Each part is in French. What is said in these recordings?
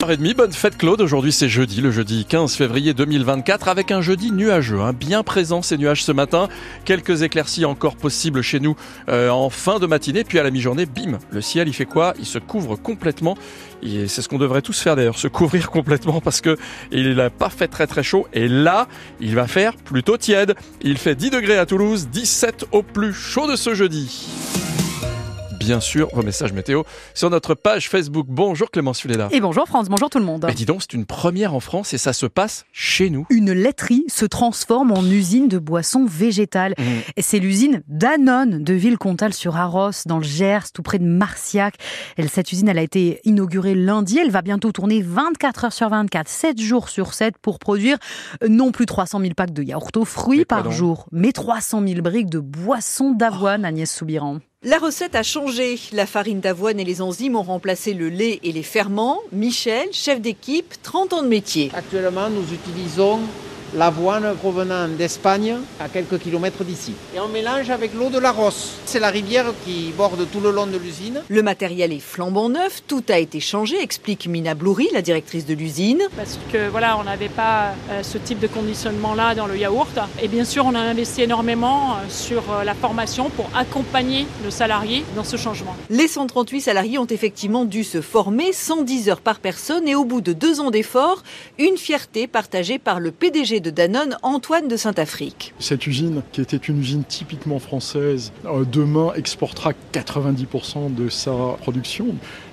h bonne fête Claude, aujourd'hui c'est jeudi, le jeudi 15 février 2024 avec un jeudi nuageux, hein. bien présent ces nuages ce matin, quelques éclaircies encore possibles chez nous euh, en fin de matinée, puis à la mi-journée, bim, le ciel il fait quoi? Il se couvre complètement, et c'est ce qu'on devrait tous faire d'ailleurs, se couvrir complètement parce que il n'a pas fait très très chaud, et là il va faire plutôt tiède, il fait 10 degrés à Toulouse, 17 au plus chaud de ce jeudi bien sûr vos messages météo sur notre page Facebook. Bonjour Clément Suleda. Et bonjour France, bonjour tout le monde. Mais dis donc, c'est une première en France et ça se passe chez nous. Une laiterie se transforme en usine de boissons végétales. Mmh. Et c'est l'usine Danone de Villecontal sur Arros, dans le Gers, tout près de Marciac. Et cette usine, elle a été inaugurée lundi. Elle va bientôt tourner 24 heures sur 24, 7 jours sur 7 pour produire non plus 300 000 packs de yaourt aux fruits par jour, mais 300 000 briques de boissons d'avoine, Agnès Soubiran. La recette a changé. La farine d'avoine et les enzymes ont remplacé le lait et les ferments. Michel, chef d'équipe, 30 ans de métier. Actuellement, nous utilisons l'avoine provenant d'Espagne à quelques kilomètres d'ici. Et on mélange avec l'eau de la Rosse. C'est la rivière qui borde tout le long de l'usine. Le matériel est flambant neuf, tout a été changé, explique Mina Bloury, la directrice de l'usine. Parce que voilà, on n'avait pas euh, ce type de conditionnement-là dans le yaourt. Et bien sûr, on a investi énormément euh, sur euh, la formation pour accompagner le salarié dans ce changement. Les 138 salariés ont effectivement dû se former 110 heures par personne et au bout de deux ans d'efforts, une fierté partagée par le PDG de Danone, Antoine de Saint-Afrique. Cette usine, qui était une usine typiquement française, euh, demain exportera 90% de sa production.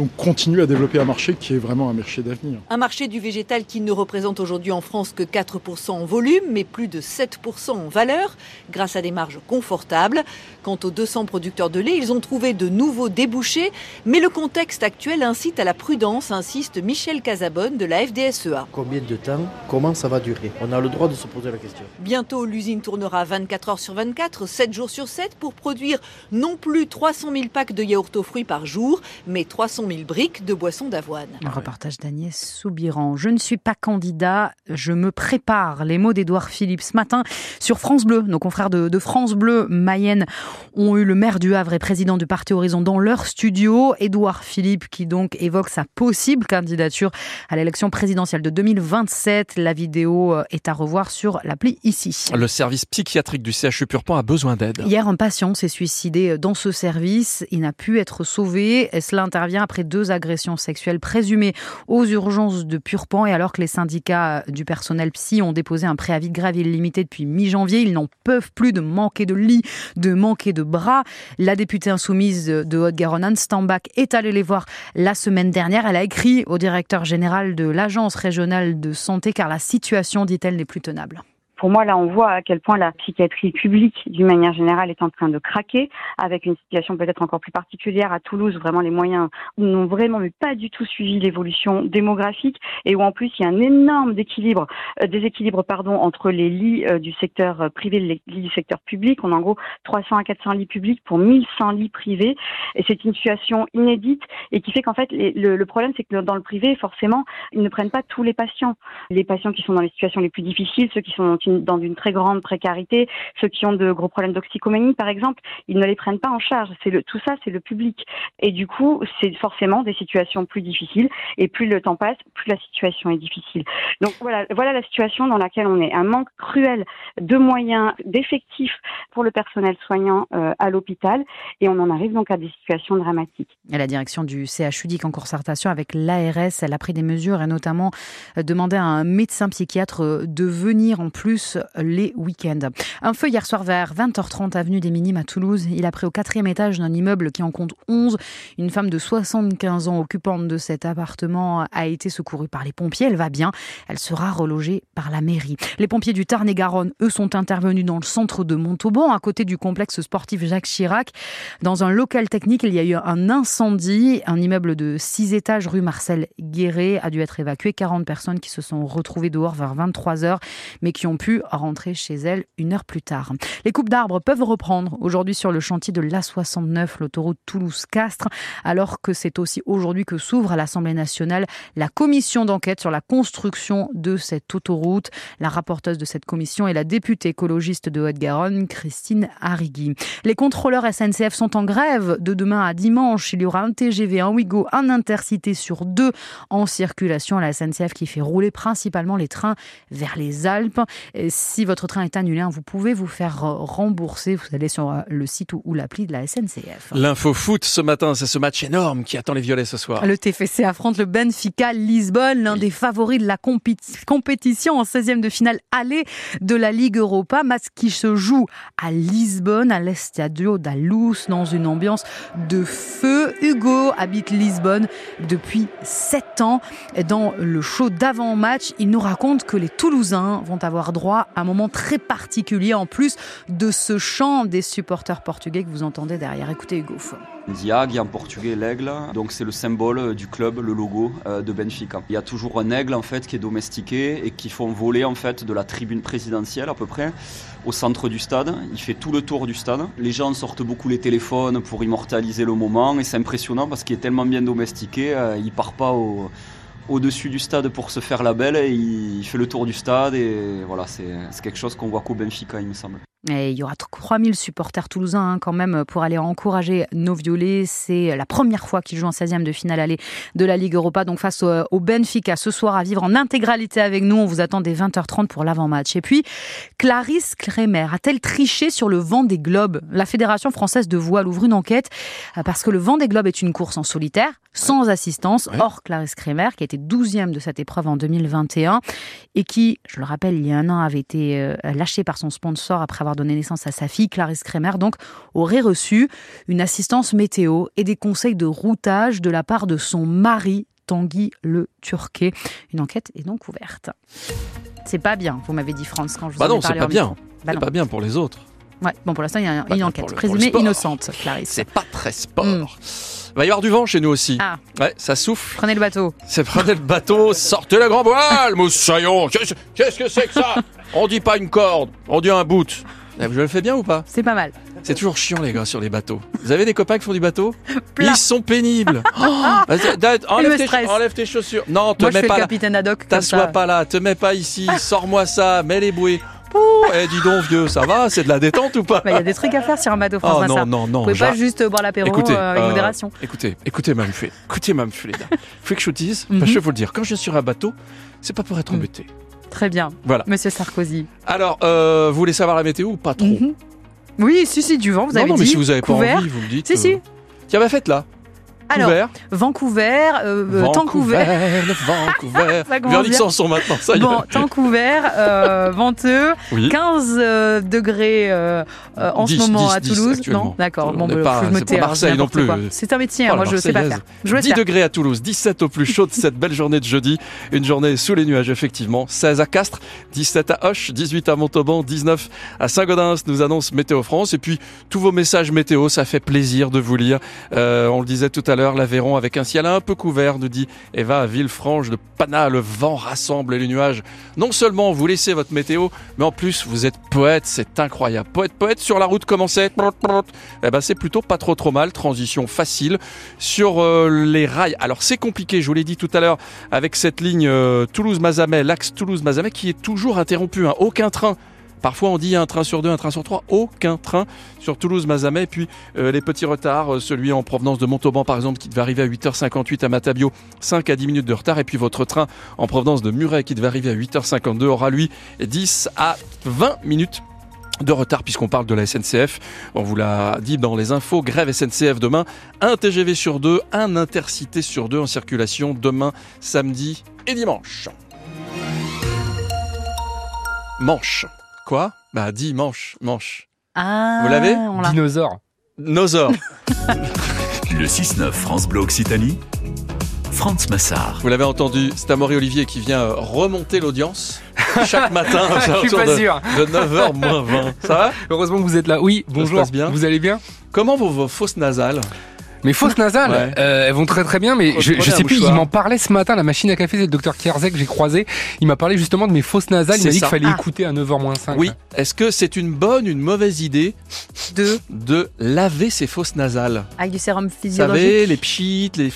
Donc continue à développer un marché qui est vraiment un marché d'avenir. Un marché du végétal qui ne représente aujourd'hui en France que 4% en volume, mais plus de 7% en valeur, grâce à des marges confortables. Quant aux 200 producteurs de lait, ils ont trouvé de nouveaux débouchés, mais le contexte actuel incite à la prudence, insiste Michel Casabonne de la FDSEA. Combien de temps Comment ça va durer? On a le droit de se poser la question. Bientôt, l'usine tournera 24 heures sur 24, 7 jours sur 7 pour produire non plus 300 000 packs de yaourt aux fruits par jour, mais 300 000 briques de boissons d'avoine. Un reportage d'Agnès Soubiran. Je ne suis pas candidat, je me prépare. Les mots d'Édouard Philippe ce matin sur France Bleu. Nos confrères de, de France Bleu Mayenne ont eu le maire du Havre et président du Parti Horizon dans leur studio. Édouard Philippe qui donc évoque sa possible candidature à l'élection présidentielle de 2027. La vidéo euh, est à revoir sur l'appli ici. Le service psychiatrique du CHU Purpan a besoin d'aide. Hier, un patient s'est suicidé dans ce service. Il n'a pu être sauvé. Cela intervient après deux agressions sexuelles présumées aux urgences de Purpan. Et alors que les syndicats du personnel psy ont déposé un préavis de grève illimité depuis mi-janvier, ils n'en peuvent plus de manquer de lits, de manquer de bras. La députée insoumise de Haute-Garonne, Anne Stambach, est allée les voir la semaine dernière. Elle a écrit au directeur général de l'Agence régionale de santé car la situation, dit-elle, n'est plus tenable. Pour moi, là, on voit à quel point la psychiatrie publique, d'une manière générale, est en train de craquer, avec une situation peut-être encore plus particulière à Toulouse, où vraiment les moyens n'ont vraiment pas du tout suivi l'évolution démographique, et où en plus il y a un énorme déséquilibre, euh, déséquilibre pardon, entre les lits euh, du secteur euh, privé et les lits du secteur public. On a en gros 300 à 400 lits publics pour 1100 lits privés, et c'est une situation inédite et qui fait qu'en fait le, le problème, c'est que dans le privé, forcément, ils ne prennent pas tous les patients. Les patients qui sont dans les situations les plus difficiles, ceux qui sont dans une très grande précarité, ceux qui ont de gros problèmes d'oxycomanie par exemple, ils ne les prennent pas en charge. C'est tout ça, c'est le public. Et du coup, c'est forcément des situations plus difficiles. Et plus le temps passe, plus la situation est difficile. Donc voilà, voilà la situation dans laquelle on est. Un manque cruel de moyens, d'effectifs pour le personnel soignant euh, à l'hôpital, et on en arrive donc à des situations dramatiques. Et la direction du CHU dit qu'en concertation avec l'ARS, elle a pris des mesures et notamment euh, demandé à un médecin psychiatre euh, de venir en plus les week-ends. Un feu hier soir vers 20h30 avenue des Minimes à Toulouse. Il a pris au quatrième étage d'un immeuble qui en compte 11. Une femme de 75 ans occupante de cet appartement a été secourue par les pompiers. Elle va bien. Elle sera relogée par la mairie. Les pompiers du Tarn-et-Garonne, eux, sont intervenus dans le centre de Montauban, à côté du complexe sportif Jacques Chirac. Dans un local technique, il y a eu un incendie. Un immeuble de 6 étages rue Marcel Guéret a dû être évacué. 40 personnes qui se sont retrouvées dehors vers 23 h mais qui ont pu pu rentrer chez elle une heure plus tard. Les coupes d'arbres peuvent reprendre aujourd'hui sur le chantier de l'A69, l'autoroute Toulouse-Castres, alors que c'est aussi aujourd'hui que s'ouvre à l'Assemblée nationale la commission d'enquête sur la construction de cette autoroute. La rapporteuse de cette commission est la députée écologiste de Haute-Garonne, Christine Arrigui. Les contrôleurs SNCF sont en grève de demain à dimanche. Il y aura un TGV, un Ouigo, un Intercité sur deux en circulation. La SNCF qui fait rouler principalement les trains vers les Alpes. Si votre train est annulé, hein, vous pouvez vous faire rembourser. Vous allez sur euh, le site ou l'appli de la SNCF. L'info foot ce matin, c'est ce match énorme qui attend les Violets ce soir. Le TFC affronte le Benfica Lisbonne, l'un des favoris de la compétition en 16e de finale aller de la Ligue Europa. Match qui se joue à Lisbonne, à l'Estadio da Luz, dans une ambiance de feu. Hugo habite Lisbonne depuis 7 ans. Dans le show d'avant-match, il nous raconte que les Toulousains vont avoir droit un moment très particulier en plus de ce chant des supporters portugais que vous entendez derrière. Écoutez Hugo. Diag, en portugais l'aigle, donc c'est le symbole du club, le logo euh, de Benfica. Il y a toujours un aigle en fait qui est domestiqué et qui font voler en fait de la tribune présidentielle à peu près au centre du stade. Il fait tout le tour du stade. Les gens sortent beaucoup les téléphones pour immortaliser le moment et c'est impressionnant parce qu'il est tellement bien domestiqué, euh, il part pas au au-dessus du stade pour se faire la belle et il fait le tour du stade et voilà, c'est quelque chose qu'on voit qu'au Benfica, il me semble. Et il y aura 3000 supporters toulousains hein, quand même pour aller encourager nos violets. C'est la première fois qu'ils jouent en 16e de finale aller de la Ligue Europa. Donc face au, Benfica ce soir à vivre en intégralité avec nous. On vous attend dès 20h30 pour l'avant-match. Et puis, Clarisse Kremer a-t-elle triché sur le vent des globes? La Fédération française de voile ouvre une enquête euh, parce que le vent des globes est une course en solitaire, sans assistance. Or, Clarisse Kremer, qui a été 12e de cette épreuve en 2021 et qui, je le rappelle, il y a un an avait été euh, lâchée par son sponsor après avoir donné naissance à sa fille, Clarisse Kremer, donc aurait reçu une assistance météo et des conseils de routage de la part de son mari, Tanguy Le Turquet. Une enquête est donc ouverte. C'est pas bien, vous m'avez dit France quand je vous bah en non, c'est pas bien. Bah c'est pas bien pour les autres. Ouais, bon pour l'instant il y a une enquête présumée innocente, Clarisse. C'est pas très sport. Il va y avoir du vent chez nous aussi. Ah. Ouais, ça souffle. Prenez le bateau. C'est prenez le bateau, sortez la grand voile, moussaillon. Qu'est-ce que c'est que ça? On dit pas une corde, on dit un bout. Je le fais bien ou pas? C'est pas mal. C'est toujours chiant les gars sur les bateaux. Vous avez des copains qui font du bateau? Ils sont pénibles. Oh, enlève, tes, enlève, tes, chaussures. Non, te Moi, mets je pas le capitaine ad hoc. T'assois pas là, te mets pas ici, sors-moi ça, mets les bouées. Eh, dis donc, vieux, ça va C'est de la détente ou pas Il y a des trucs à faire sur un bateau France oh, non, non, non. Vous pouvez pas juste boire l'apéro euh, avec euh, modération. Écoutez, écoutez, Fulet. Écoutez, Mme Fulet. Faut que je vous dise, je vais vous le dire, quand je suis sur un bateau, c'est pas pour être embêté. Très bien. Voilà. Monsieur Sarkozy. Alors, euh, vous voulez savoir la météo ou pas trop mhm. Oui, si, si, du vent, vous avez dit. Non, mais si vous avez pas envie, vous me dites. Si, si. Tiens, bah faites là. Alors, Vancouver, euh, Vancouver, Vancouver. Verdict Sanson maintenant, ça y est. Bon, Vancouver, euh, venteux, 15 euh, degrés euh, euh en 10, ce moment 10, à Toulouse. non, d'accord. Bon, bah, je me tais. Marseille non plus. C'est un métier, hein, oh, moi je sais pas faire. Je 10 degrés à Toulouse, 17 au plus chaud de cette belle journée de jeudi. Une journée sous les nuages, effectivement. 16 à Castres, 17 à Hoche, 18 à Montauban, 19 à Saint-Gaudens, nous annonce Météo France. Et puis, tous vos messages météo, ça fait plaisir de vous lire. Euh, on le disait tout à l'heure l'Aveyron avec un ciel un peu couvert, nous dit Eva à Villefranche de Pana. Le vent rassemble les nuages. Non seulement vous laissez votre météo, mais en plus vous êtes poète, c'est incroyable. Poète, poète sur la route, comment c'est? Eh ben c'est plutôt pas trop trop mal. Transition facile sur euh, les rails. Alors c'est compliqué, je vous l'ai dit tout à l'heure, avec cette ligne euh, Toulouse-Mazamet, l'axe Toulouse-Mazamet qui est toujours interrompu. Hein. Aucun train Parfois on dit un train sur deux, un train sur trois, aucun train sur Toulouse-Mazamet. Puis euh, les petits retards, euh, celui en provenance de Montauban par exemple qui devait arriver à 8h58 à Matabio, 5 à 10 minutes de retard. Et puis votre train en provenance de Muret qui devait arriver à 8h52 aura lui 10 à 20 minutes de retard puisqu'on parle de la SNCF. On vous l'a dit dans les infos, grève SNCF demain, un TGV sur deux, un intercité sur deux en circulation demain, samedi et dimanche. Manche. Quoi Bah dimanche, manche. Ah, Vous l'avez Dinosaure. Nosor. Le 6-9 France Bleu Occitanie. France Massard. Vous l'avez entendu, c'est Amaury Olivier qui vient euh, remonter l'audience chaque matin Je suis pas de, sûr. de 9h moins 20. Ça va? Heureusement que vous êtes là. Oui, bonjour. bien Vous allez bien? Comment vont vos fausses nasales? Mes fausses nasales, Ouais. euh, elles vont très très bien, mais je, sais plus, il m'en parlait ce matin, la machine à café, c'est le docteur Kierzek que j'ai croisé. Il m'a parlé justement de mes fausses nasales, il m'a dit qu'il fallait Ah. écouter à 9h-5. Oui. Est-ce que c'est une bonne, une mauvaise idée Deux. de laver ses fosses nasales? Avec du sérum Vous physiologique. savez, les pchites, les,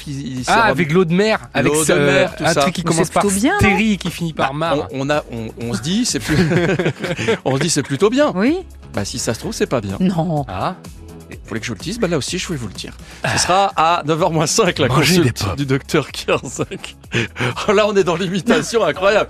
Ah, avec l'eau de mer, avec L'eau de ce- mer, tout un ça. truc qui Mais commence c'est par plutôt bien, stérie et qui finit par Bah, mar. on, on a, on, on se dit, c'est plus, on se dit, c'est plutôt bien. Oui Bah, si ça se trouve, c'est pas bien. Non. Ah, Vous voulez que je vous le dise Bah là aussi, je vais vous le dire. Ce sera à 9h05 la Mangez consulte du docteur Kierzak. Oh, là, on est dans l'imitation incroyable.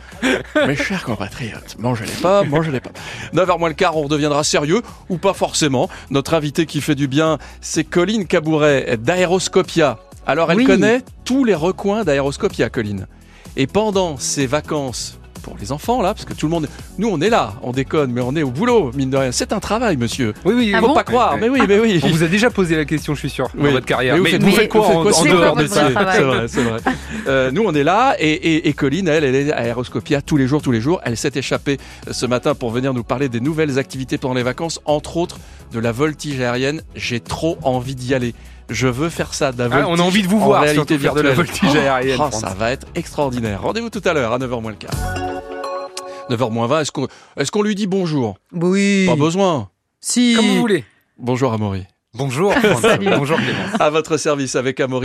Mes chers compatriotes, mangez les pommes, mangez les pommes. 9h moins le quart, on redeviendra sérieux ou pas forcément. Notre invité qui fait du bien, c'est Colline Cabouret d'Aéroscopia. Alors, elle Oui. connaît tous les recoins d'Aéroscopia, Colline. Et pendant ses vacances pour les enfants, là, parce que tout le monde, nous, on est là, on déconne, mais on est au boulot, mine de rien. C'est un travail, monsieur. oui, oui. Ah Faut bon pas croire, mais oui, mais oui. On vous a déjà posé la question, je suis sûr, dans Oui. votre carrière. Mais vous Mais faites, vous faites quoi, vous faites en, quoi en dehors de travail C'est vrai, c'est vrai. Euh, nous, on est là et, et, et Colline, elle, elle est à Aéroscopia tous les jours, tous les jours. Elle s'est échappée euh, ce matin pour venir nous parler des nouvelles activités pendant les vacances, entre autres de la voltige aérienne. J'ai trop envie d'y aller. Je veux faire ça, de la Ah, voltige on a envie de vous en voir, réalité surtout faire de la virtuelle. voltige aérienne, Oh, ça va être extraordinaire. Rendez-vous tout à l'heure à 9h moins le quart. 9h moins 20, est-ce qu'on est lui dit bonjour? Oui. Pas besoin. Si. Comme vous voulez. Bonjour Amaury. Bonjour. Bonjour, Clémence. À votre service avec Amaury.